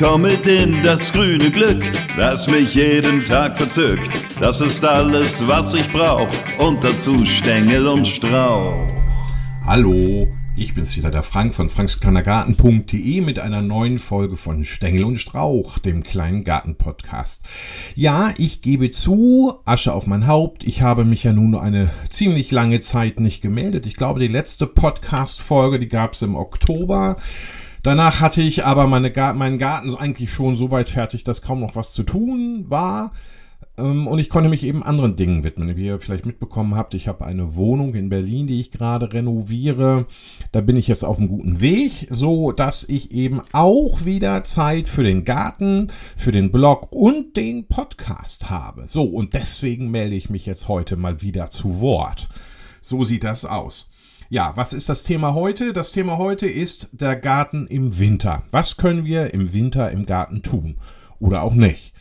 komm mit in das grüne Glück, das mich jeden Tag verzückt. Das ist alles, was ich brauch und dazu Stängel und Strauch. Hallo, ich bin's wieder, der Frank von frankskleinergarten.de mit einer neuen Folge von Stängel und Strauch, dem kleinen Garten-Podcast. Ja, ich gebe zu, Asche auf mein Haupt, ich habe mich ja nun eine ziemlich lange Zeit nicht gemeldet. Ich glaube, die letzte Podcast-Folge, die gab's im Oktober. Danach hatte ich aber meine meinen Garten eigentlich schon so weit fertig, dass kaum noch was zu tun war. Ähm, und ich konnte mich eben anderen Dingen widmen. Wie ihr vielleicht mitbekommen habt, ich habe eine Wohnung in Berlin, die ich gerade renoviere. Da bin ich jetzt auf einem guten Weg, so dass ich eben auch wieder Zeit für den Garten, für den Blog und den Podcast habe. So, und deswegen melde ich mich jetzt heute mal wieder zu Wort. So sieht das aus. Ja, was ist das Thema heute? Das Thema heute ist der Garten im Winter. Was können wir im Winter im Garten tun? Oder auch nicht?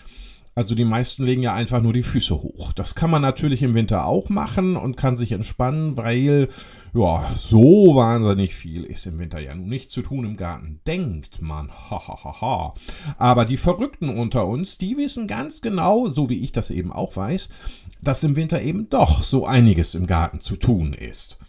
Also die meisten legen ja einfach nur die Füße hoch. Das kann man natürlich im Winter auch machen und kann sich entspannen, weil ja, so wahnsinnig viel ist im Winter ja nun nicht zu tun im Garten. Denkt man, hahaha. Aber die Verrückten unter uns, die wissen ganz genau, so wie ich das eben auch weiß, dass im Winter eben doch so einiges im Garten zu tun ist.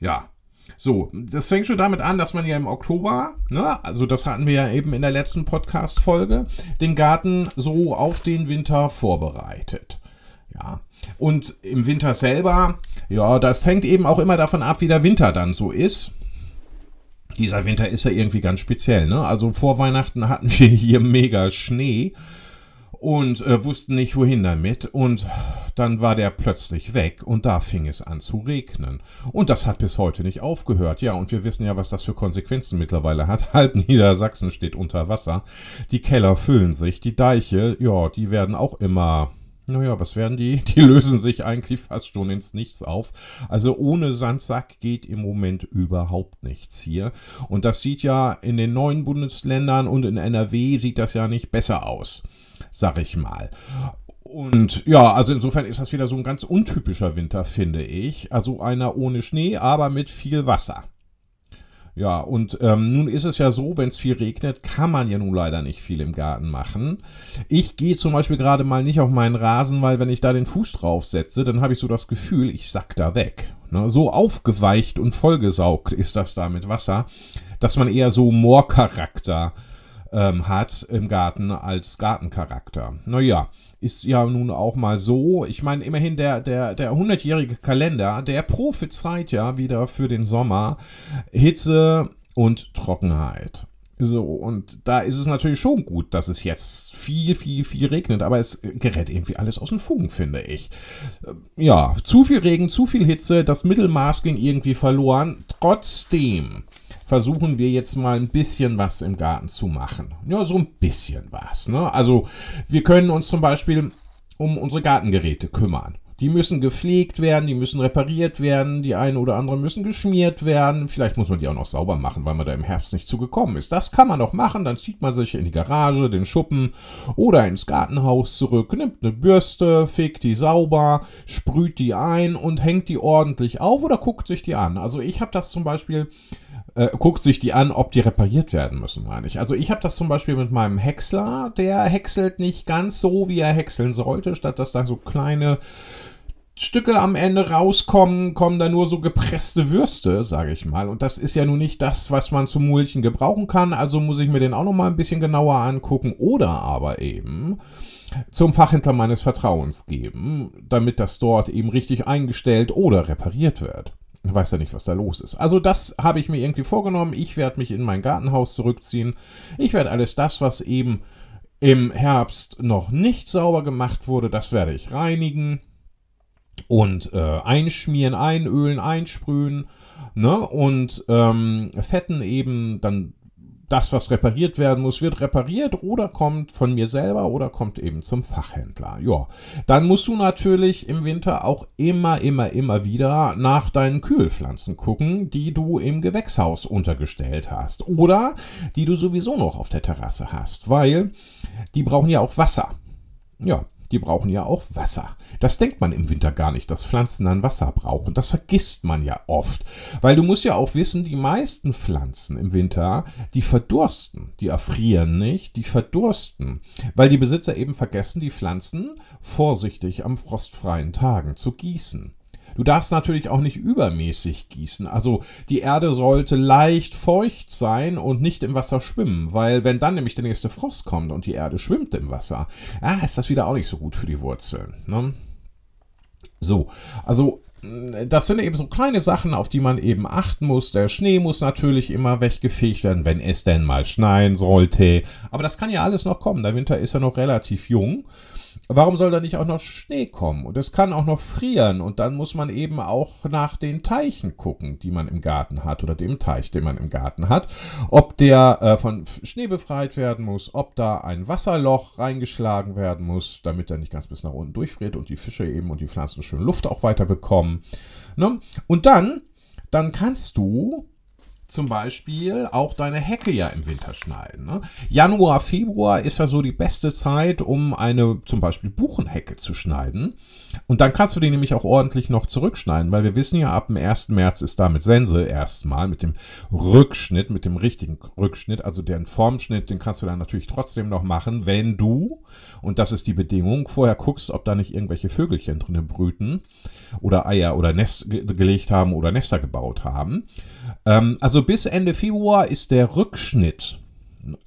Ja. So, das fängt schon damit an, dass man ja im Oktober, ne, also das hatten wir ja eben in der letzten Podcast-Folge, den Garten so auf den Winter vorbereitet. Ja. Und im Winter selber, ja, das hängt eben auch immer davon ab, wie der Winter dann so ist. Dieser Winter ist ja irgendwie ganz speziell, ne? Also vor Weihnachten hatten wir hier mega Schnee und äh, wussten nicht wohin damit und dann war der plötzlich weg und da fing es an zu regnen. Und das hat bis heute nicht aufgehört. Ja, und wir wissen ja, was das für Konsequenzen mittlerweile hat. Halb Niedersachsen steht unter Wasser. Die Keller füllen sich, die Deiche, ja, die werden auch immer naja, was werden die? Die lösen sich eigentlich fast schon ins Nichts auf. Also ohne Sandsack geht im Moment überhaupt nichts hier. Und das sieht ja in den neuen Bundesländern und in NRW sieht das ja nicht besser aus sag ich mal. Und ja, also insofern ist das wieder so ein ganz untypischer Winter, finde ich. Also einer ohne Schnee, aber mit viel Wasser. Ja, und ähm, nun ist es ja so, wenn es viel regnet, kann man ja nun leider nicht viel im Garten machen. Ich gehe zum Beispiel gerade mal nicht auf meinen Rasen, weil wenn ich da den Fuß drauf setze, dann habe ich so das Gefühl, ich sack da weg. Ne? So aufgeweicht und vollgesaugt ist das da mit Wasser, dass man eher so Moorcharakter äh, ähm, hat im Garten als Gartencharakter. Naja, ist ja nun auch mal so. Ich meine, immerhin der, der, der 100-jährige Kalender, der prophezeit ja wieder für den Sommer Hitze und Trockenheit. So, und da ist es natürlich schon gut, dass es jetzt viel, viel, viel regnet, aber es gerät irgendwie alles aus den Fugen, finde ich. Ja, zu viel Regen, zu viel Hitze, das Mittelmaß ging irgendwie verloren. Trotzdem versuchen wir jetzt mal ein bisschen was im Garten zu machen. Ja, so ein bisschen was. Ne? Also wir können uns zum Beispiel um unsere Gartengeräte kümmern. Die müssen gepflegt werden, die müssen repariert werden, die einen oder anderen müssen geschmiert werden. Vielleicht muss man die auch noch sauber machen, weil man da im Herbst nicht zugekommen ist. Das kann man doch machen, dann zieht man sich in die Garage, den Schuppen oder ins Gartenhaus zurück, nimmt eine Bürste, fegt die sauber, sprüht die ein und hängt die ordentlich auf oder guckt sich die an. Also ich habe das zum Beispiel äh, guckt sich die an, ob die repariert werden müssen, meine ich. Also ich habe das zum Beispiel mit meinem Häcksler, der häckselt nicht ganz so, wie er häckseln sollte, statt dass da so kleine Stücke am Ende rauskommen, kommen da nur so gepresste Würste, sage ich mal. Und das ist ja nun nicht das, was man zum Mulchen gebrauchen kann. Also muss ich mir den auch noch mal ein bisschen genauer angucken. Oder aber eben zum Fachhändler meines Vertrauens geben, damit das dort eben richtig eingestellt oder repariert wird. Weiß ja nicht, was da los ist. Also das habe ich mir irgendwie vorgenommen. Ich werde mich in mein Gartenhaus zurückziehen. Ich werde alles das, was eben im Herbst noch nicht sauber gemacht wurde, das werde ich reinigen und äh, einschmieren, einölen, einsprühen ne? und ähm, fetten eben dann das, was repariert werden muss, wird repariert oder kommt von mir selber oder kommt eben zum Fachhändler. Ja, dann musst du natürlich im Winter auch immer, immer, immer wieder nach deinen Kühlpflanzen gucken, die du im Gewächshaus untergestellt hast oder die du sowieso noch auf der Terrasse hast, weil die brauchen ja auch Wasser. Ja, die brauchen ja auch Wasser. Das denkt man im Winter gar nicht, dass Pflanzen dann Wasser brauchen. Das vergisst man ja oft. Weil du musst ja auch wissen, die meisten Pflanzen im Winter, die verdursten. Die erfrieren nicht, die verdursten. Weil die Besitzer eben vergessen, die Pflanzen vorsichtig am frostfreien Tagen zu gießen. Du darfst natürlich auch nicht übermäßig gießen. Also die Erde sollte leicht feucht sein und nicht im Wasser schwimmen, weil wenn dann nämlich der nächste Frost kommt und die Erde schwimmt im Wasser, ah, ist das wieder auch nicht so gut für die Wurzeln. Ne? So, also das sind eben so kleine Sachen, auf die man eben achten muss. Der Schnee muss natürlich immer weggefegt werden, wenn es denn mal schneien sollte. Aber das kann ja alles noch kommen. Der Winter ist ja noch relativ jung. Warum soll da nicht auch noch Schnee kommen? Und es kann auch noch frieren. Und dann muss man eben auch nach den Teichen gucken, die man im Garten hat oder dem Teich, den man im Garten hat. Ob der äh, von Schnee befreit werden muss, ob da ein Wasserloch reingeschlagen werden muss, damit er nicht ganz bis nach unten durchfriert und die Fische eben und die Pflanzen schön Luft auch weiter bekommen. Ne? Und dann, dann kannst du zum Beispiel auch deine Hecke ja im Winter schneiden. Ne? Januar, Februar ist ja so die beste Zeit, um eine zum Beispiel Buchenhecke zu schneiden. Und dann kannst du die nämlich auch ordentlich noch zurückschneiden, weil wir wissen ja, ab dem 1. März ist da mit Sense erstmal, mit dem Rückschnitt, mit dem richtigen Rückschnitt, also den Formschnitt, den kannst du dann natürlich trotzdem noch machen, wenn du, und das ist die Bedingung, vorher guckst, ob da nicht irgendwelche Vögelchen drin brüten oder Eier oder Nest gelegt haben oder Nester gebaut haben. Ähm, also bis Ende Februar ist der Rückschnitt,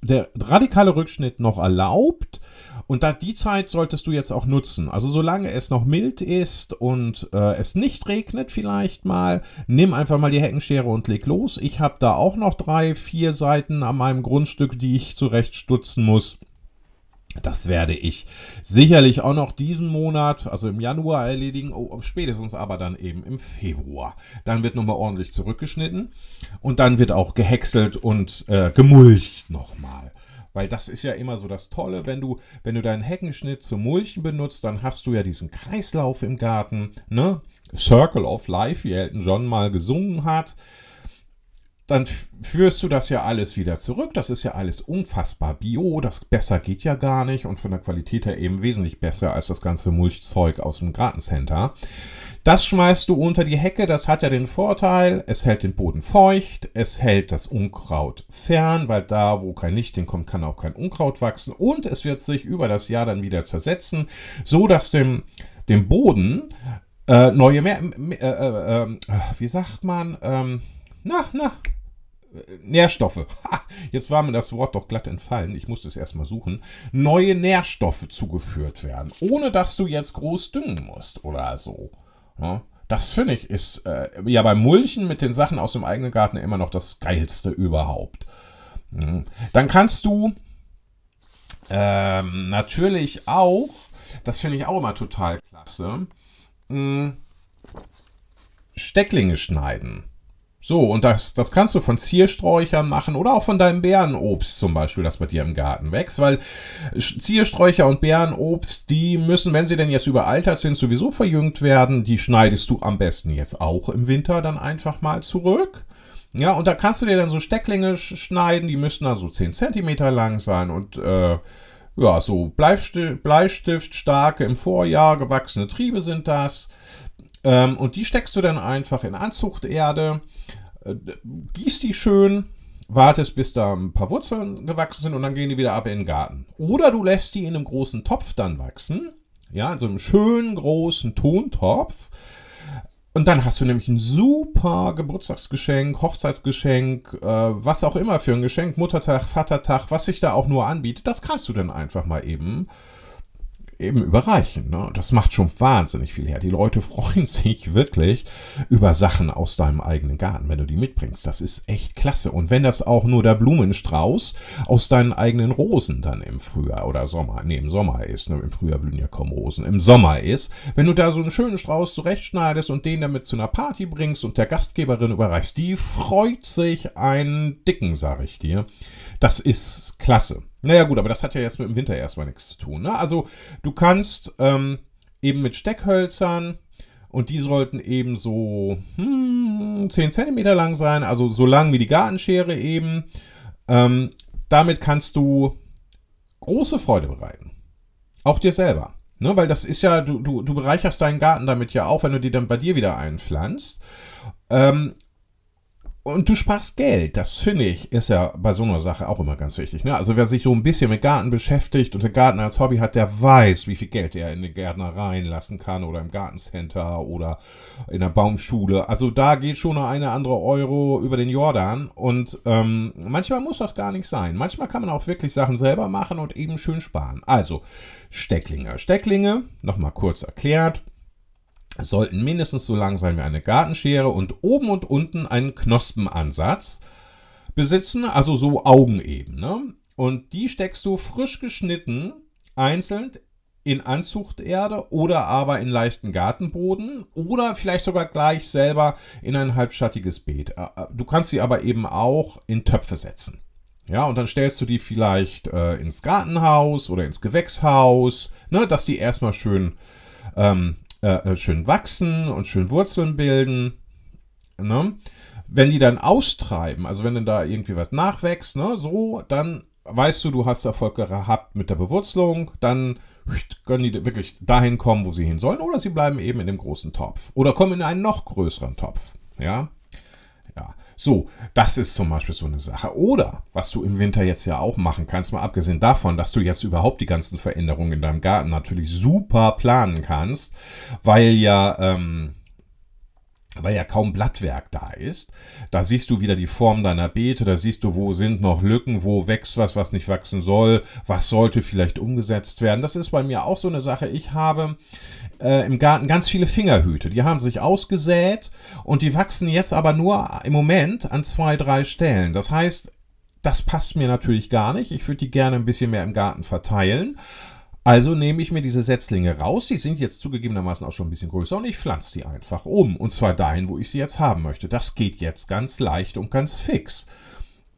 der radikale Rückschnitt noch erlaubt. Und da die Zeit solltest du jetzt auch nutzen. Also solange es noch mild ist und äh, es nicht regnet vielleicht mal, nimm einfach mal die Heckenschere und leg los. Ich habe da auch noch drei, vier Seiten an meinem Grundstück, die ich zurechtstutzen muss. Das werde ich sicherlich auch noch diesen Monat, also im Januar erledigen, oh, spätestens aber dann eben im Februar. Dann wird nochmal ordentlich zurückgeschnitten und dann wird auch gehäckselt und äh, gemulcht nochmal. Weil das ist ja immer so das Tolle, wenn du, wenn du deinen Heckenschnitt zum Mulchen benutzt, dann hast du ja diesen Kreislauf im Garten, ne? Circle of Life, wie Elton John mal gesungen hat dann führst du das ja alles wieder zurück. Das ist ja alles unfassbar bio. Das besser geht ja gar nicht und von der Qualität her eben wesentlich besser als das ganze Mulchzeug aus dem Gartencenter. Das schmeißt du unter die Hecke. Das hat ja den Vorteil, es hält den Boden feucht, es hält das Unkraut fern, weil da, wo kein Licht hinkommt, kann auch kein Unkraut wachsen und es wird sich über das Jahr dann wieder zersetzen, so dass dem, dem Boden äh, neue, mehr, äh, äh, äh, wie sagt man, ähm, na, na, Nährstoffe. Ha, jetzt war mir das Wort doch glatt entfallen. Ich musste es erstmal suchen. Neue Nährstoffe zugeführt werden, ohne dass du jetzt groß düngen musst oder so. Ja, das finde ich ist äh, ja beim Mulchen mit den Sachen aus dem eigenen Garten immer noch das geilste überhaupt. Mhm. Dann kannst du ähm, natürlich auch, das finde ich auch immer total klasse, mh, Stecklinge schneiden. So, und das, das kannst du von Ziersträuchern machen oder auch von deinem Bärenobst zum Beispiel, das bei dir im Garten wächst, weil Ziersträucher und Bärenobst, die müssen, wenn sie denn jetzt überaltert sind, sowieso verjüngt werden. Die schneidest du am besten jetzt auch im Winter dann einfach mal zurück. Ja, und da kannst du dir dann so Stecklinge schneiden, die müssten dann so 10 cm lang sein und äh, ja, so Bleistift, starke im Vorjahr gewachsene Triebe sind das. Ähm, und die steckst du dann einfach in Anzuchterde, äh, gießt die schön, wartest, bis da ein paar Wurzeln gewachsen sind und dann gehen die wieder ab in den Garten. Oder du lässt die in einem großen Topf dann wachsen, ja, in so einem schönen großen Tontopf. Und dann hast du nämlich ein super Geburtstagsgeschenk, Hochzeitsgeschenk, äh, was auch immer für ein Geschenk, Muttertag, Vatertag, was sich da auch nur anbietet, das kannst du dann einfach mal eben eben überreichen. Ne? Das macht schon wahnsinnig viel her. Die Leute freuen sich wirklich über Sachen aus deinem eigenen Garten, wenn du die mitbringst. Das ist echt klasse. Und wenn das auch nur der Blumenstrauß aus deinen eigenen Rosen dann im Frühjahr oder Sommer, nee, im Sommer ist, ne? im Frühjahr blühen ja kaum Rosen, im Sommer ist, wenn du da so einen schönen Strauß zurechtschneidest und den damit zu einer Party bringst und der Gastgeberin überreichst, die freut sich einen dicken, sag ich dir. Das ist klasse. Naja gut, aber das hat ja jetzt mit dem Winter erstmal nichts zu tun. Ne? Also du kannst ähm, eben mit Steckhölzern und die sollten eben so hm, 10 cm lang sein, also so lang wie die Gartenschere eben. Ähm, damit kannst du große Freude bereiten. Auch dir selber. Ne, weil das ist ja, du, du, du bereicherst deinen Garten damit ja auch, wenn du die dann bei dir wieder einpflanzt. Ähm, und du sparst Geld. Das finde ich, ist ja bei so einer Sache auch immer ganz wichtig. Ne? Also wer sich so ein bisschen mit Garten beschäftigt und den Garten als Hobby hat, der weiß, wie viel Geld er in die Gärtnereien lassen kann oder im Gartencenter oder in der Baumschule. Also da geht schon eine andere Euro über den Jordan. Und ähm, manchmal muss das gar nicht sein. Manchmal kann man auch wirklich Sachen selber machen und eben schön sparen. Also Stecklinge. Stecklinge, nochmal kurz erklärt sollten mindestens so lang sein wie eine Gartenschere und oben und unten einen Knospenansatz besitzen, also so Augen eben. Ne? Und die steckst du frisch geschnitten einzeln in Anzuchterde oder aber in leichten Gartenboden oder vielleicht sogar gleich selber in ein halbschattiges Beet. Äh, äh, du kannst sie aber eben auch in Töpfe setzen. Ja, und dann stellst du die vielleicht äh, ins Gartenhaus oder ins Gewächshaus, ne, dass die erstmal schön ähm, äh, äh, schön wachsen und schön Wurzeln bilden. Ne? Wenn die dann austreiben, also wenn dann da irgendwie was nachwächst, ne, so, dann weißt du, du hast Erfolg gehabt mit der Bewurzelung, dann können die wirklich dahin kommen, wo sie hin sollen, oder sie bleiben eben in dem großen Topf. Oder kommen in einen noch größeren Topf. Ja. Ja. So, das ist zum Beispiel so eine Sache. Oder, was du im Winter jetzt ja auch machen kannst, mal abgesehen davon, dass du jetzt überhaupt die ganzen Veränderungen in deinem Garten natürlich super planen kannst, weil ja, ähm, weil ja kaum Blattwerk da ist. Da siehst du wieder die Form deiner Beete, da siehst du, wo sind noch Lücken, wo wächst was, was nicht wachsen soll, was sollte vielleicht umgesetzt werden. Das ist bei mir auch so eine Sache. Ich habe äh, im Garten ganz viele Fingerhüte. Die haben sich ausgesät und die wachsen jetzt aber nur im Moment an zwei, drei Stellen. Das heißt, das passt mir natürlich gar nicht. Ich würde die gerne ein bisschen mehr im Garten verteilen. Also nehme ich mir diese Setzlinge raus. Die sind jetzt zugegebenermaßen auch schon ein bisschen größer und ich pflanze die einfach um. Und zwar dahin, wo ich sie jetzt haben möchte. Das geht jetzt ganz leicht und ganz fix.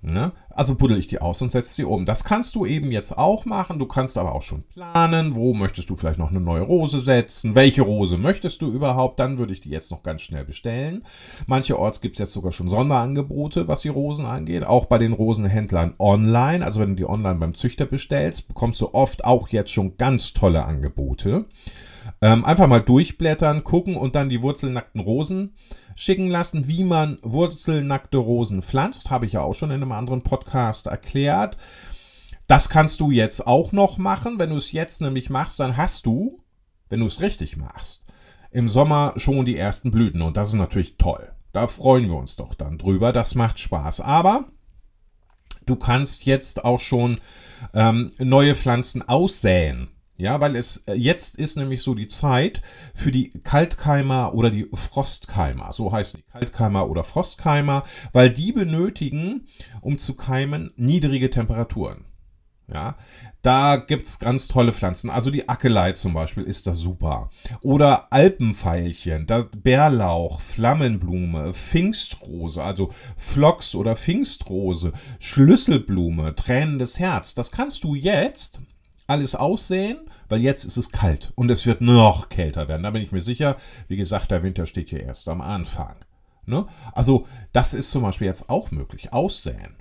Ne? Also buddel ich die aus und setze sie um. Das kannst du eben jetzt auch machen. Du kannst aber auch schon planen, wo möchtest du vielleicht noch eine neue Rose setzen. Welche Rose möchtest du überhaupt? Dann würde ich die jetzt noch ganz schnell bestellen. Mancherorts gibt es jetzt sogar schon Sonderangebote, was die Rosen angeht. Auch bei den Rosenhändlern online. Also wenn du die online beim Züchter bestellst, bekommst du oft auch jetzt schon ganz tolle Angebote. Ähm, einfach mal durchblättern, gucken und dann die wurzelnackten Rosen schicken lassen, wie man wurzelnackte Rosen pflanzt. Habe ich ja auch schon in einem anderen Podcast erklärt. Das kannst du jetzt auch noch machen. Wenn du es jetzt nämlich machst, dann hast du, wenn du es richtig machst, im Sommer schon die ersten Blüten. Und das ist natürlich toll. Da freuen wir uns doch dann drüber. Das macht Spaß. Aber du kannst jetzt auch schon ähm, neue Pflanzen aussäen. Ja, weil es äh, jetzt ist nämlich so die Zeit für die Kaltkeimer oder die Frostkeimer. So heißen die Kaltkeimer oder Frostkeimer, weil die benötigen, um zu keimen, niedrige Temperaturen. Ja, da gibt es ganz tolle Pflanzen. Also die Ackelei zum Beispiel ist da super. Oder Alpenveilchen, Bärlauch, Flammenblume, Pfingstrose, also Phlox oder Pfingstrose, Schlüsselblume, tränendes Herz. Das kannst du jetzt alles aussehen, weil jetzt ist es kalt und es wird noch kälter werden. Da bin ich mir sicher. Wie gesagt, der Winter steht hier erst am Anfang. Ne? Also das ist zum Beispiel jetzt auch möglich. Aussäen.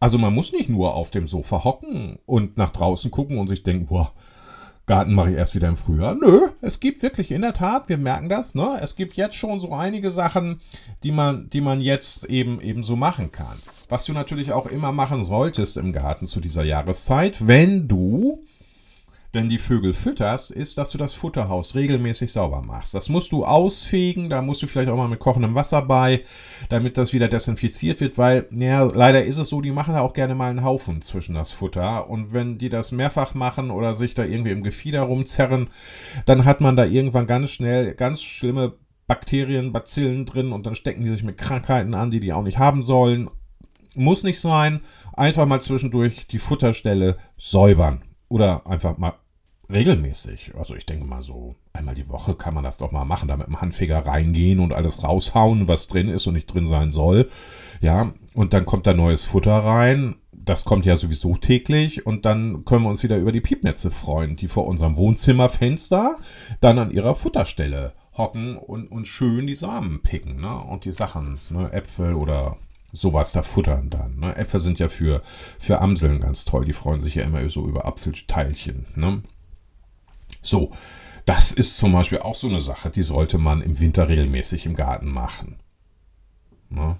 Also man muss nicht nur auf dem Sofa hocken und nach draußen gucken und sich denken, boah, Garten mache ich erst wieder im Frühjahr. Nö, es gibt wirklich in der Tat, wir merken das, ne? Es gibt jetzt schon so einige Sachen, die man, die man jetzt eben, eben so machen kann. Was du natürlich auch immer machen solltest im Garten zu dieser Jahreszeit, wenn du denn die Vögel fütterst, ist, dass du das Futterhaus regelmäßig sauber machst. Das musst du ausfegen, da musst du vielleicht auch mal mit kochendem Wasser bei, damit das wieder desinfiziert wird, weil, ja, leider ist es so, die machen da auch gerne mal einen Haufen zwischen das Futter. Und wenn die das mehrfach machen oder sich da irgendwie im Gefieder rumzerren, dann hat man da irgendwann ganz schnell ganz schlimme Bakterien, Bazillen drin und dann stecken die sich mit Krankheiten an, die die auch nicht haben sollen. Muss nicht sein. Einfach mal zwischendurch die Futterstelle säubern. Oder einfach mal regelmäßig. Also ich denke mal so einmal die Woche kann man das doch mal machen, da mit dem Handfeger reingehen und alles raushauen, was drin ist und nicht drin sein soll. Ja, und dann kommt da neues Futter rein. Das kommt ja sowieso täglich und dann können wir uns wieder über die Piepnetze freuen, die vor unserem Wohnzimmerfenster dann an ihrer Futterstelle hocken und, und schön die Samen picken ne? und die Sachen, ne? Äpfel oder sowas da futtern dann. Ne? Äpfel sind ja für, für Amseln ganz toll, die freuen sich ja immer so über Apfelteilchen. Ne? So, das ist zum Beispiel auch so eine Sache, die sollte man im Winter regelmäßig im Garten machen. Ne?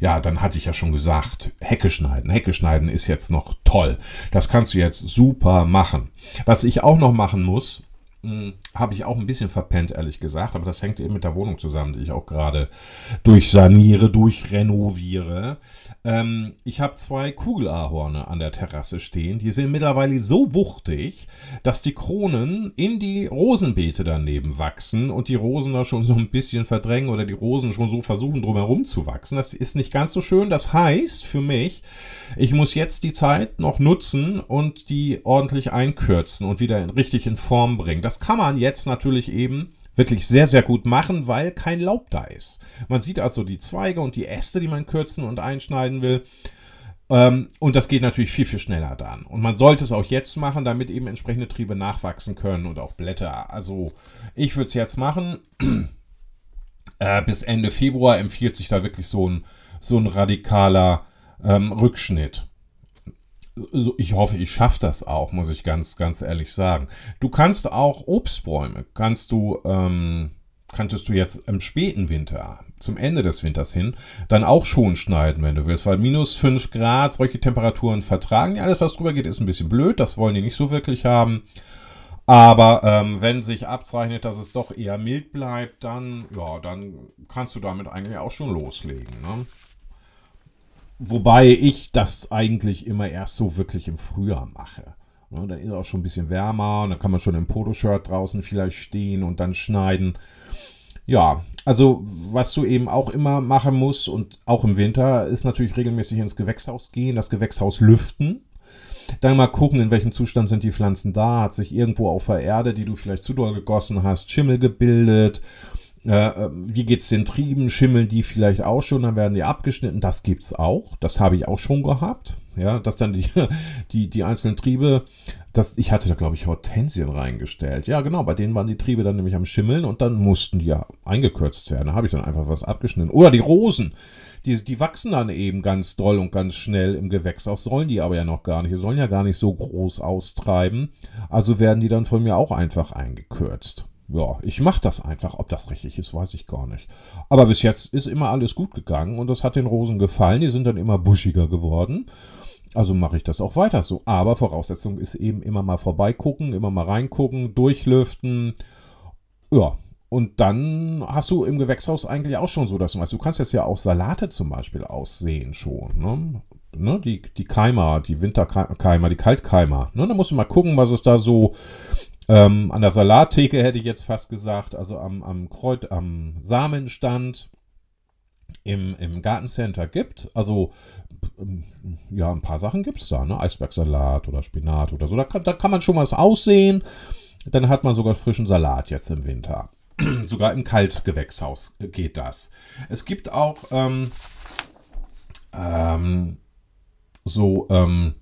Ja, dann hatte ich ja schon gesagt, Hecke schneiden. Hecke schneiden ist jetzt noch toll. Das kannst du jetzt super machen. Was ich auch noch machen muss, habe ich auch ein bisschen verpennt, ehrlich gesagt. Aber das hängt eben mit der Wohnung zusammen, die ich auch gerade durchsaniere, durchrenoviere. Ähm, ich habe zwei Kugelahorne an der Terrasse stehen. Die sind mittlerweile so wuchtig, dass die Kronen in die Rosenbeete daneben wachsen und die Rosen da schon so ein bisschen verdrängen oder die Rosen schon so versuchen, drumherum zu wachsen. Das ist nicht ganz so schön. Das heißt für mich, ich muss jetzt die Zeit noch nutzen und die ordentlich einkürzen und wieder richtig in Form bringen. Das das kann man jetzt natürlich eben wirklich sehr, sehr gut machen, weil kein Laub da ist. Man sieht also die Zweige und die Äste, die man kürzen und einschneiden will. Ähm, und das geht natürlich viel, viel schneller dann. Und man sollte es auch jetzt machen, damit eben entsprechende Triebe nachwachsen können und auch Blätter. Also ich würde es jetzt machen. Äh, bis Ende Februar empfiehlt sich da wirklich so ein, so ein radikaler ähm, Rückschnitt ich hoffe, ich schaffe das auch, muss ich ganz, ganz ehrlich sagen. Du kannst auch Obstbäume, kannst du, ähm, kanntest du jetzt im späten Winter, zum Ende des Winters hin, dann auch schon schneiden, wenn du willst, weil minus 5 Grad, solche Temperaturen vertragen. Ja, alles, was drüber geht, ist ein bisschen blöd, das wollen die nicht so wirklich haben. Aber ähm, wenn sich abzeichnet, dass es doch eher mild bleibt, dann, ja, dann kannst du damit eigentlich auch schon loslegen. Ne? Wobei ich das eigentlich immer erst so wirklich im Frühjahr mache. Ja, dann ist auch schon ein bisschen wärmer und dann kann man schon im Poloshirt draußen vielleicht stehen und dann schneiden. Ja, also was du eben auch immer machen musst und auch im Winter ist natürlich regelmäßig ins Gewächshaus gehen, das Gewächshaus lüften. Dann mal gucken, in welchem Zustand sind die Pflanzen da. Hat sich irgendwo auf der Erde, die du vielleicht zu doll gegossen hast, Schimmel gebildet wie geht's den Trieben? Schimmeln die vielleicht auch schon? Dann werden die abgeschnitten. Das gibt's auch. Das habe ich auch schon gehabt. Ja, dass dann die, die, die einzelnen Triebe, das, ich hatte da, glaube ich, Hortensien reingestellt. Ja, genau, bei denen waren die Triebe dann nämlich am Schimmeln und dann mussten die ja eingekürzt werden. Da habe ich dann einfach was abgeschnitten. Oder die Rosen. Die, die wachsen dann eben ganz doll und ganz schnell im Gewächshaus, sollen die aber ja noch gar nicht. Die sollen ja gar nicht so groß austreiben. Also werden die dann von mir auch einfach eingekürzt ja, ich mache das einfach. Ob das richtig ist, weiß ich gar nicht. Aber bis jetzt ist immer alles gut gegangen und das hat den Rosen gefallen. Die sind dann immer buschiger geworden. Also mache ich das auch weiter so. Aber Voraussetzung ist eben immer mal vorbeigucken, immer mal reingucken, durchlüften. Ja, und dann hast du im Gewächshaus eigentlich auch schon so das. Du kannst jetzt ja auch Salate zum Beispiel aussehen schon. Ne? Ne? Die, die Keimer, die Winterkeimer, die Kaltkeimer. Ne? Da musst du mal gucken, was es da so ähm, an der Salattheke hätte ich jetzt fast gesagt, also am, am, Kreut, am Samenstand im, im Gartencenter gibt. Also ähm, ja, ein paar Sachen gibt es da, ne? Eisbergsalat oder Spinat oder so. Da kann, da kann man schon was aussehen. Dann hat man sogar frischen Salat jetzt im Winter. sogar im Kaltgewächshaus geht das. Es gibt auch ähm, ähm, so ähm,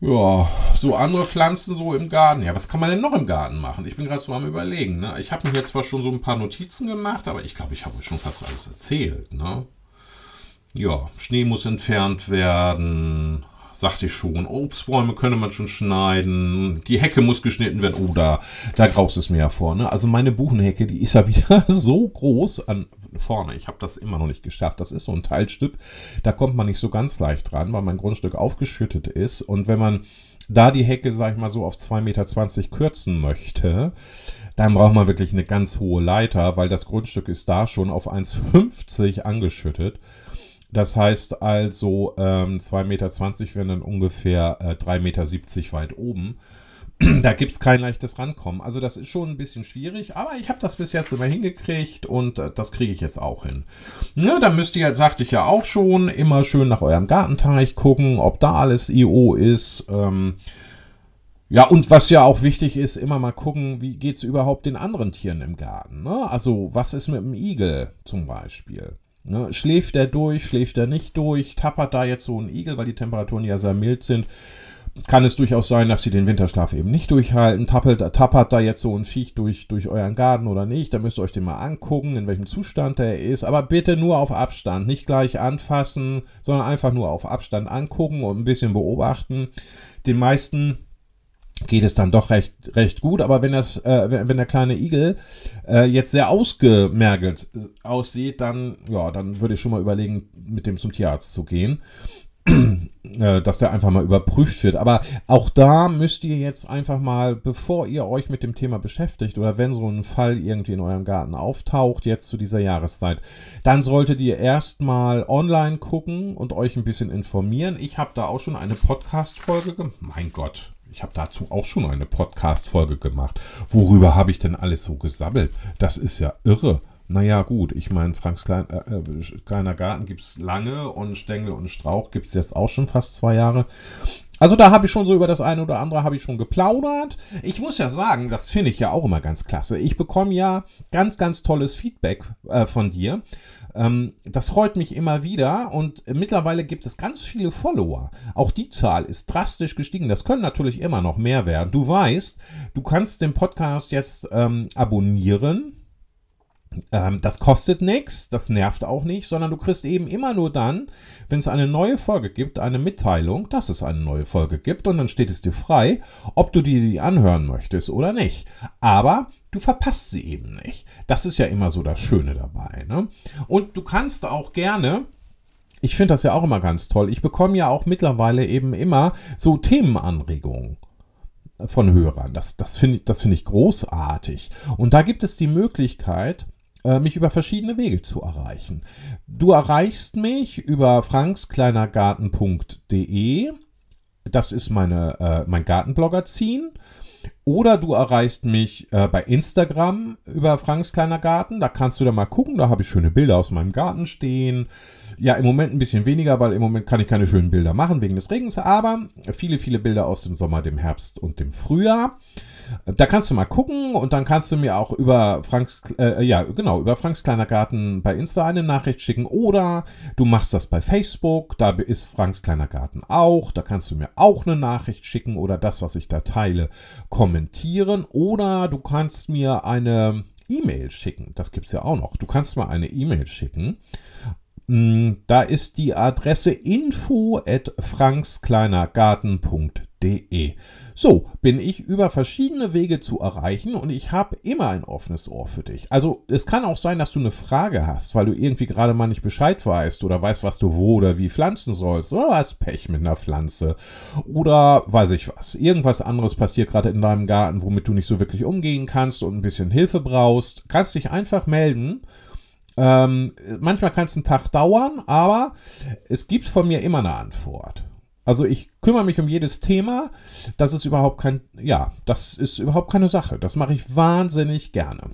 ja, so andere Pflanzen so im Garten. Ja, was kann man denn noch im Garten machen? Ich bin gerade so am überlegen. Ne? Ich habe mir jetzt zwar schon so ein paar Notizen gemacht, aber ich glaube, ich habe euch schon fast alles erzählt. Ne? Ja, Schnee muss entfernt werden sagte ich schon. Obstbäume könnte man schon schneiden. Die Hecke muss geschnitten werden. Oh, da, da graust es mir ja vor. Ne? Also meine Buchenhecke, die ist ja wieder so groß an vorne. Ich habe das immer noch nicht geschafft. Das ist so ein Teilstück. Da kommt man nicht so ganz leicht dran, weil mein Grundstück aufgeschüttet ist. Und wenn man da die Hecke, sag ich mal so, auf 2,20 Meter kürzen möchte, dann braucht man wirklich eine ganz hohe Leiter, weil das Grundstück ist da schon auf 1,50 angeschüttet. Das heißt also, ähm, 2,20 Meter wären dann ungefähr äh, 3,70 Meter weit oben. da gibt es kein leichtes Rankommen. Also das ist schon ein bisschen schwierig, aber ich habe das bis jetzt immer hingekriegt und äh, das kriege ich jetzt auch hin. Ne, dann müsst ihr, sagte ich ja auch schon, immer schön nach eurem Gartenteich gucken, ob da alles IO ist. Ähm, ja, und was ja auch wichtig ist, immer mal gucken, wie geht es überhaupt den anderen Tieren im Garten. Ne? Also was ist mit dem Igel zum Beispiel? Ne, schläft er durch, schläft er nicht durch, tappert da jetzt so ein Igel, weil die Temperaturen ja sehr mild sind, kann es durchaus sein, dass sie den Winterschlaf eben nicht durchhalten. Tappelt, tappert da jetzt so ein Viech durch, durch euren Garten oder nicht. Da müsst ihr euch den mal angucken, in welchem Zustand er ist. Aber bitte nur auf Abstand, nicht gleich anfassen, sondern einfach nur auf Abstand angucken und ein bisschen beobachten. Den meisten geht es dann doch recht, recht gut. Aber wenn, das, äh, wenn der kleine Igel äh, jetzt sehr ausgemergelt äh, aussieht, dann, ja, dann würde ich schon mal überlegen, mit dem zum Tierarzt zu gehen. Äh, dass der einfach mal überprüft wird. Aber auch da müsst ihr jetzt einfach mal, bevor ihr euch mit dem Thema beschäftigt oder wenn so ein Fall irgendwie in eurem Garten auftaucht, jetzt zu dieser Jahreszeit, dann solltet ihr erstmal online gucken und euch ein bisschen informieren. Ich habe da auch schon eine Podcast-Folge gemacht. Mein Gott, ich habe dazu auch schon eine Podcast-Folge gemacht. Worüber habe ich denn alles so gesammelt? Das ist ja irre. Naja, gut, ich meine, Franks Klein, äh, äh kleiner Garten gibt es lange und Stängel und Strauch gibt es jetzt auch schon fast zwei Jahre. Also da habe ich schon so über das eine oder andere habe ich schon geplaudert. Ich muss ja sagen, das finde ich ja auch immer ganz klasse. Ich bekomme ja ganz, ganz tolles Feedback äh, von dir. Ähm, das freut mich immer wieder und mittlerweile gibt es ganz viele Follower. Auch die Zahl ist drastisch gestiegen. Das können natürlich immer noch mehr werden. Du weißt, du kannst den Podcast jetzt ähm, abonnieren ähm, das kostet nichts, das nervt auch nicht, sondern du kriegst eben immer nur dann, wenn es eine neue Folge gibt, eine Mitteilung, dass es eine neue Folge gibt und dann steht es dir frei, ob du dir die anhören möchtest oder nicht. Aber du verpasst sie eben nicht. Das ist ja immer so das Schöne dabei. Ne? Und du kannst auch gerne ich finde das ja auch immer ganz toll. Ich bekomme ja auch mittlerweile eben immer so Themenanregungen von Hörern. Das, das finde das find ich großartig. Und da gibt es die Möglichkeit, mich über verschiedene Wege zu erreichen. Du erreichst mich über frankskleinergarten.de. Das ist meine, äh, mein Gartenblogger-Ziehen. Oder du erreichst mich äh, bei Instagram über Franks kleiner Garten. Da kannst du da mal gucken. Da habe ich schöne Bilder aus meinem Garten stehen. Ja, im Moment ein bisschen weniger, weil im Moment kann ich keine schönen Bilder machen wegen des Regens. Aber viele, viele Bilder aus dem Sommer, dem Herbst und dem Frühjahr. Da kannst du mal gucken und dann kannst du mir auch über Franks, äh, ja, genau, über Franks kleiner Garten bei Insta eine Nachricht schicken oder du machst das bei Facebook, da ist Franks kleiner Garten auch, da kannst du mir auch eine Nachricht schicken oder das, was ich da teile, kommentieren oder du kannst mir eine E-Mail schicken. Das gibt es ja auch noch. Du kannst mal eine E-Mail schicken. Mm, da ist die Adresse info at frankskleinergarten.de. So bin ich über verschiedene Wege zu erreichen und ich habe immer ein offenes Ohr für dich. Also es kann auch sein, dass du eine Frage hast, weil du irgendwie gerade mal nicht Bescheid weißt oder weißt, was du wo oder wie pflanzen sollst oder hast Pech mit einer Pflanze oder weiß ich was. Irgendwas anderes passiert gerade in deinem Garten, womit du nicht so wirklich umgehen kannst und ein bisschen Hilfe brauchst. Kannst dich einfach melden. Ähm, manchmal kann es einen Tag dauern, aber es gibt von mir immer eine Antwort. Also ich kümmere mich um jedes Thema. Das ist überhaupt kein, ja, das ist überhaupt keine Sache. Das mache ich wahnsinnig gerne.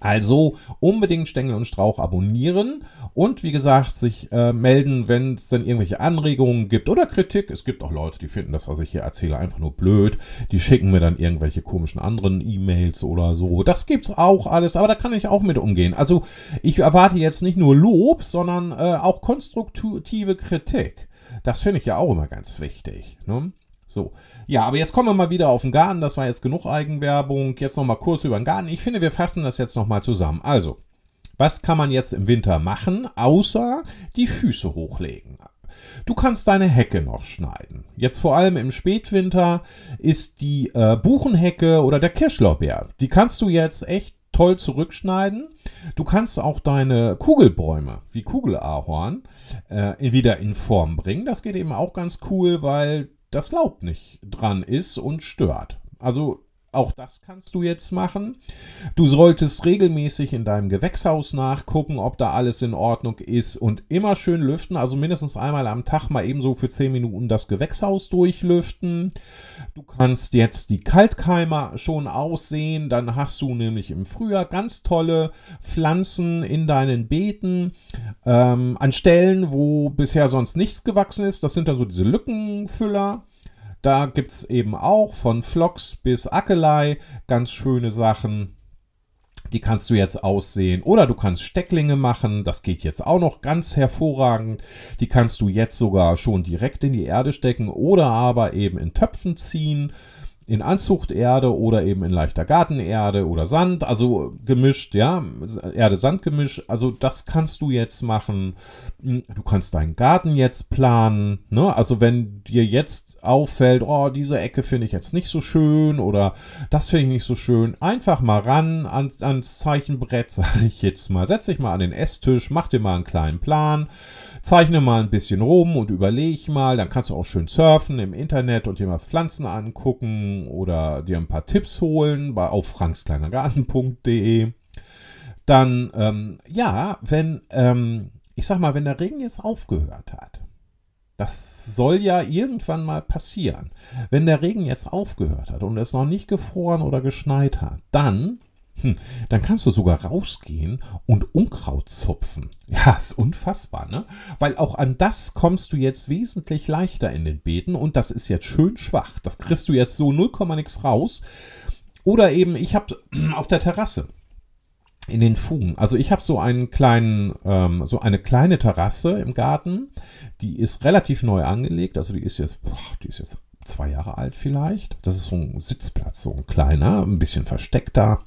Also unbedingt Stängel und Strauch abonnieren und wie gesagt sich äh, melden, wenn es dann irgendwelche Anregungen gibt oder Kritik. Es gibt auch Leute, die finden das, was ich hier erzähle, einfach nur blöd. Die schicken mir dann irgendwelche komischen anderen E-Mails oder so. Das gibt's auch alles, aber da kann ich auch mit umgehen. Also ich erwarte jetzt nicht nur Lob, sondern äh, auch konstruktive Kritik. Das finde ich ja auch immer ganz wichtig. Ne? So, ja, aber jetzt kommen wir mal wieder auf den Garten. Das war jetzt genug Eigenwerbung. Jetzt nochmal kurz über den Garten. Ich finde, wir fassen das jetzt nochmal zusammen. Also, was kann man jetzt im Winter machen, außer die Füße hochlegen? Du kannst deine Hecke noch schneiden. Jetzt vor allem im Spätwinter ist die äh, Buchenhecke oder der Kirschlorbeer. Die kannst du jetzt echt toll zurückschneiden. Du kannst auch deine Kugelbäume wie Kugelahorn äh, wieder in Form bringen. Das geht eben auch ganz cool, weil das Laub nicht dran ist und stört. Also auch das kannst du jetzt machen. Du solltest regelmäßig in deinem Gewächshaus nachgucken, ob da alles in Ordnung ist und immer schön lüften. Also mindestens einmal am Tag mal ebenso für 10 Minuten das Gewächshaus durchlüften. Du kannst jetzt die Kaltkeimer schon aussehen. Dann hast du nämlich im Frühjahr ganz tolle Pflanzen in deinen Beeten ähm, an Stellen, wo bisher sonst nichts gewachsen ist. Das sind dann so diese Lückenfüller. Da gibt es eben auch von Flocks bis Ackelei ganz schöne Sachen. Die kannst du jetzt aussehen. Oder du kannst Stecklinge machen. Das geht jetzt auch noch ganz hervorragend. Die kannst du jetzt sogar schon direkt in die Erde stecken oder aber eben in Töpfen ziehen. In Anzuchterde oder eben in leichter Gartenerde oder Sand, also gemischt, ja, Erde-Sand-Gemisch, also das kannst du jetzt machen. Du kannst deinen Garten jetzt planen, ne? Also wenn dir jetzt auffällt, oh, diese Ecke finde ich jetzt nicht so schön oder das finde ich nicht so schön, einfach mal ran ans, ans Zeichenbrett, sage ich jetzt mal, setz dich mal an den Esstisch, mach dir mal einen kleinen Plan zeichne mal ein bisschen rum und überlege mal. Dann kannst du auch schön surfen im Internet und dir mal Pflanzen angucken oder dir ein paar Tipps holen bei, auf frankskleinergarten.de. Dann, ähm, ja, wenn, ähm, ich sag mal, wenn der Regen jetzt aufgehört hat, das soll ja irgendwann mal passieren. Wenn der Regen jetzt aufgehört hat und es noch nicht gefroren oder geschneit hat, dann hm, dann kannst du sogar rausgehen und Unkraut zupfen. Ja, ist unfassbar, ne? Weil auch an das kommst du jetzt wesentlich leichter in den Beeten und das ist jetzt schön schwach. Das kriegst du jetzt so 0, nix raus. Oder eben, ich habe auf der Terrasse in den Fugen. Also ich habe so einen kleinen, ähm, so eine kleine Terrasse im Garten. Die ist relativ neu angelegt. Also die ist jetzt, boah, die ist jetzt zwei Jahre alt vielleicht. Das ist so ein Sitzplatz, so ein kleiner, ein bisschen versteckter.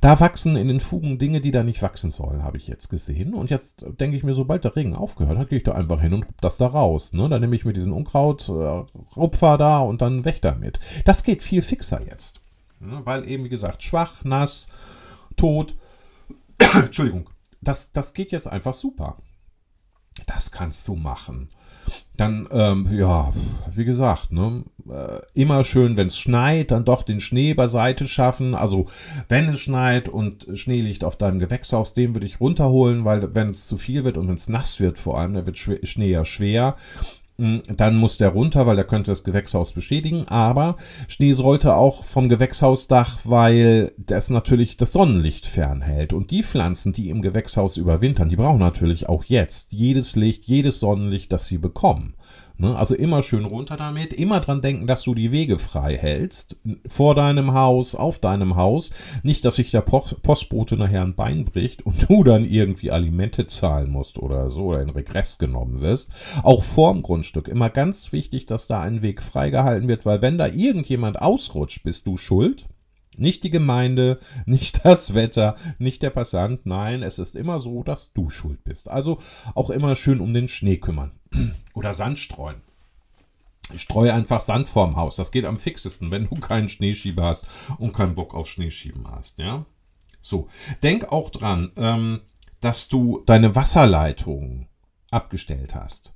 Da wachsen in den Fugen Dinge, die da nicht wachsen sollen, habe ich jetzt gesehen. Und jetzt denke ich mir, sobald der Regen aufgehört hat, gehe ich da einfach hin und rup das da raus. Ne? Dann nehme ich mir diesen Unkrautrupfer äh, da und dann weg damit. Das geht viel fixer jetzt. Ne? Weil eben, wie gesagt, schwach, nass, tot. Entschuldigung. Das, das geht jetzt einfach super. Das kannst du machen. Dann, ähm, ja, wie gesagt, ne, äh, immer schön, wenn es schneit, dann doch den Schnee beiseite schaffen. Also, wenn es schneit und Schnee liegt auf deinem Gewächshaus, den würde ich runterholen, weil wenn es zu viel wird und wenn es nass wird vor allem, dann wird Schnee ja schwer. Hm, dann muss der runter, weil der könnte das Gewächshaus beschädigen. Aber Schnee sollte auch vom Gewächshausdach, weil das natürlich das Sonnenlicht fernhält. Und die Pflanzen, die im Gewächshaus überwintern, die brauchen natürlich auch jetzt jedes Licht, jedes Sonnenlicht, das sie bekommen. Ne? Also immer schön runter damit, immer dran denken, dass du die Wege frei hältst, vor deinem Haus, auf deinem Haus. Nicht, dass sich der Postbote nachher ein Bein bricht und du dann irgendwie Alimente zahlen musst oder so oder in Regress genommen wirst. Auch vorm Grundstück immer ganz wichtig, dass da ein Weg freigehalten wird, weil wenn da irgendjemand ausrutscht, bist du schuld. Nicht die Gemeinde, nicht das Wetter, nicht der Passant. Nein, es ist immer so, dass du schuld bist. Also auch immer schön um den Schnee kümmern. Oder Sand streuen. Streue einfach Sand vorm Haus. Das geht am fixesten, wenn du keinen Schneeschieber hast und keinen Bock auf Schneeschieben hast. Ja? So, denk auch dran, ähm, dass du deine Wasserleitung abgestellt hast.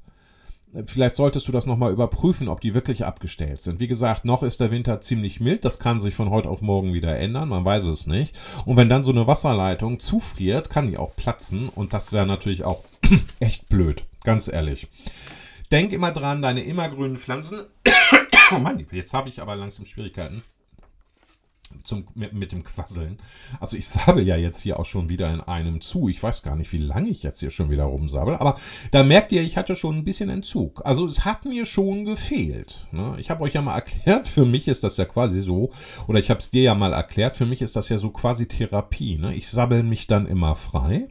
Vielleicht solltest du das nochmal überprüfen, ob die wirklich abgestellt sind. Wie gesagt, noch ist der Winter ziemlich mild. Das kann sich von heute auf morgen wieder ändern. Man weiß es nicht. Und wenn dann so eine Wasserleitung zufriert, kann die auch platzen. Und das wäre natürlich auch echt blöd. Ganz ehrlich. Denk immer dran, deine immergrünen Pflanzen. oh Mann, jetzt habe ich aber langsam Schwierigkeiten zum, mit, mit, dem Quasseln. Also ich sabbel ja jetzt hier auch schon wieder in einem zu. Ich weiß gar nicht, wie lange ich jetzt hier schon wieder rumsabbel. Aber da merkt ihr, ich hatte schon ein bisschen Entzug. Also es hat mir schon gefehlt. Ne? Ich habe euch ja mal erklärt, für mich ist das ja quasi so, oder ich habe es dir ja mal erklärt, für mich ist das ja so quasi Therapie. Ne? Ich sabbel mich dann immer frei.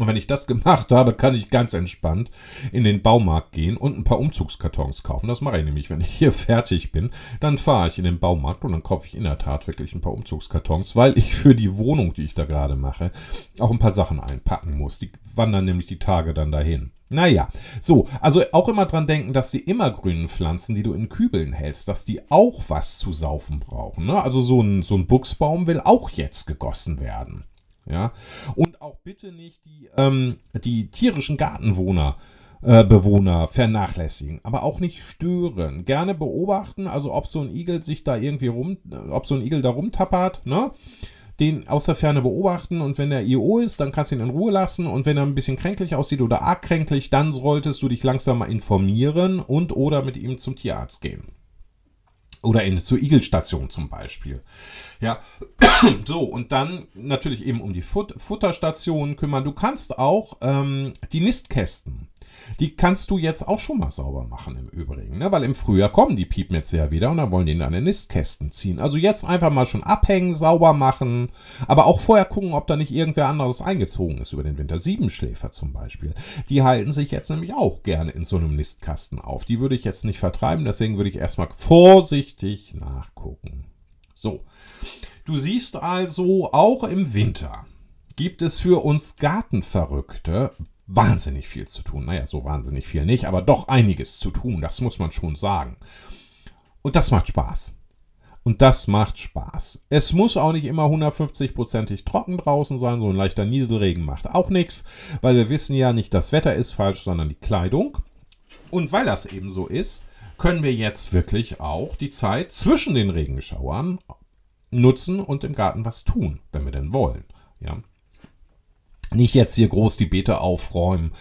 Und wenn ich das gemacht habe, kann ich ganz entspannt in den Baumarkt gehen und ein paar Umzugskartons kaufen. Das mache ich nämlich, wenn ich hier fertig bin. Dann fahre ich in den Baumarkt und dann kaufe ich in der Tat wirklich ein paar Umzugskartons, weil ich für die Wohnung, die ich da gerade mache, auch ein paar Sachen einpacken muss. Die wandern nämlich die Tage dann dahin. Naja, so, also auch immer dran denken, dass die immergrünen Pflanzen, die du in Kübeln hältst, dass die auch was zu saufen brauchen. Ne? Also so ein, so ein Buchsbaum will auch jetzt gegossen werden. Ja? Und auch bitte nicht die, ähm, die tierischen Gartenwohner. Äh, Bewohner vernachlässigen, aber auch nicht stören. Gerne beobachten, also ob so ein Igel sich da irgendwie rum, ob so ein Igel da rumtappert, ne? Den aus der Ferne beobachten und wenn der IO ist, dann kannst du ihn in Ruhe lassen und wenn er ein bisschen kränklich aussieht oder arg kränklich, dann solltest du dich langsam mal informieren und oder mit ihm zum Tierarzt gehen. Oder in, zur Igelstation zum Beispiel. Ja, so, und dann natürlich eben um die Fut Futterstation kümmern. Du kannst auch ähm, die Nistkästen. Die kannst du jetzt auch schon mal sauber machen im Übrigen, ne? weil im Frühjahr kommen die Piepnetze ja wieder und dann wollen die in deine Nistkästen ziehen. Also jetzt einfach mal schon abhängen, sauber machen, aber auch vorher gucken, ob da nicht irgendwer anderes eingezogen ist über den Winter. Siebenschläfer zum Beispiel. Die halten sich jetzt nämlich auch gerne in so einem Nistkasten auf. Die würde ich jetzt nicht vertreiben, deswegen würde ich erstmal vorsichtig nachgucken. So. Du siehst also, auch im Winter gibt es für uns Gartenverrückte wahnsinnig viel zu tun. Naja, so wahnsinnig viel nicht, aber doch einiges zu tun, das muss man schon sagen. Und das macht Spaß. Und das macht Spaß. Es muss auch nicht immer 150%ig trocken draußen sein, so ein leichter Nieselregen macht auch nichts, weil wir wissen ja nicht, das Wetter ist falsch, sondern die Kleidung. Und weil das eben so ist, können wir jetzt wirklich auch die Zeit zwischen den Regenschauern nutzen und im Garten was tun, wenn wir denn wollen. Ja. Nicht jetzt hier groß die Beete aufräumen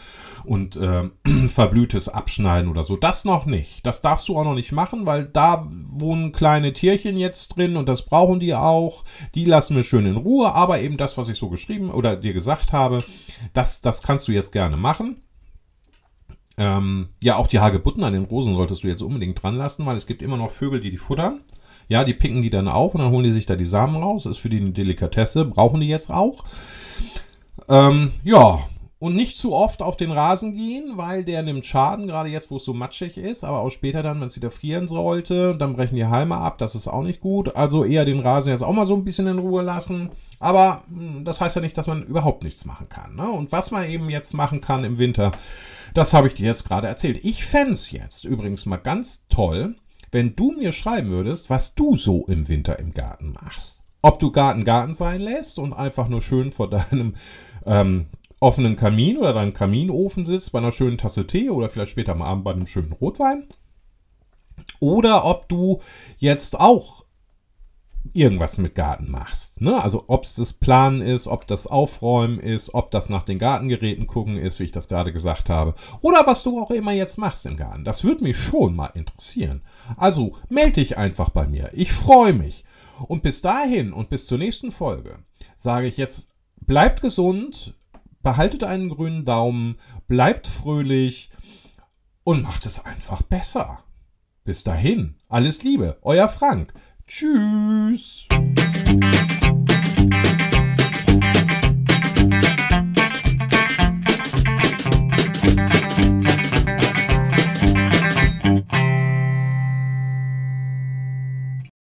und äh, Verblühtes abschneiden oder so. Das noch nicht. Das darfst du auch noch nicht machen, weil da wohnen kleine Tierchen jetzt drin und das brauchen die auch. Die lassen wir schön in Ruhe, aber eben das, was ich so geschrieben oder dir gesagt habe, das, das kannst du jetzt gerne machen. Ähm, ja, auch die Hagebutten an den Rosen solltest du jetzt unbedingt dran lassen, weil es gibt immer noch Vögel, die die futtern. Ja, die picken die dann auf und dann holen die sich da die Samen raus. Ist für die eine Delikatesse, brauchen die jetzt auch. Ähm, ja, und nicht zu oft auf den Rasen gehen, weil der nimmt Schaden, gerade jetzt, wo es so matschig ist, aber auch später dann, wenn es wieder frieren sollte, dann brechen die Halme ab, das ist auch nicht gut. Also eher den Rasen jetzt auch mal so ein bisschen in Ruhe lassen. Aber hm, das heißt ja nicht, dass man überhaupt nichts machen kann. Ne? Und was man eben jetzt machen kann im Winter, das habe ich dir jetzt gerade erzählt. Ich fände es jetzt übrigens mal ganz toll, wenn du mir schreiben würdest, was du so im Winter im Garten machst. Ob du Garten Garten sein lässt und einfach nur schön vor deinem ähm, offenen Kamin oder deinem Kaminofen sitzt bei einer schönen Tasse Tee oder vielleicht später am Abend bei einem schönen Rotwein. Oder ob du jetzt auch irgendwas mit Garten machst. Ne? Also ob es das Planen ist, ob das Aufräumen ist, ob das nach den Gartengeräten gucken ist, wie ich das gerade gesagt habe. Oder was du auch immer jetzt machst im Garten. Das würde mich schon mal interessieren. Also melde dich einfach bei mir. Ich freue mich. Und bis dahin und bis zur nächsten Folge sage ich jetzt, bleibt gesund, behaltet einen grünen Daumen, bleibt fröhlich und macht es einfach besser. Bis dahin, alles Liebe, euer Frank. Tschüss.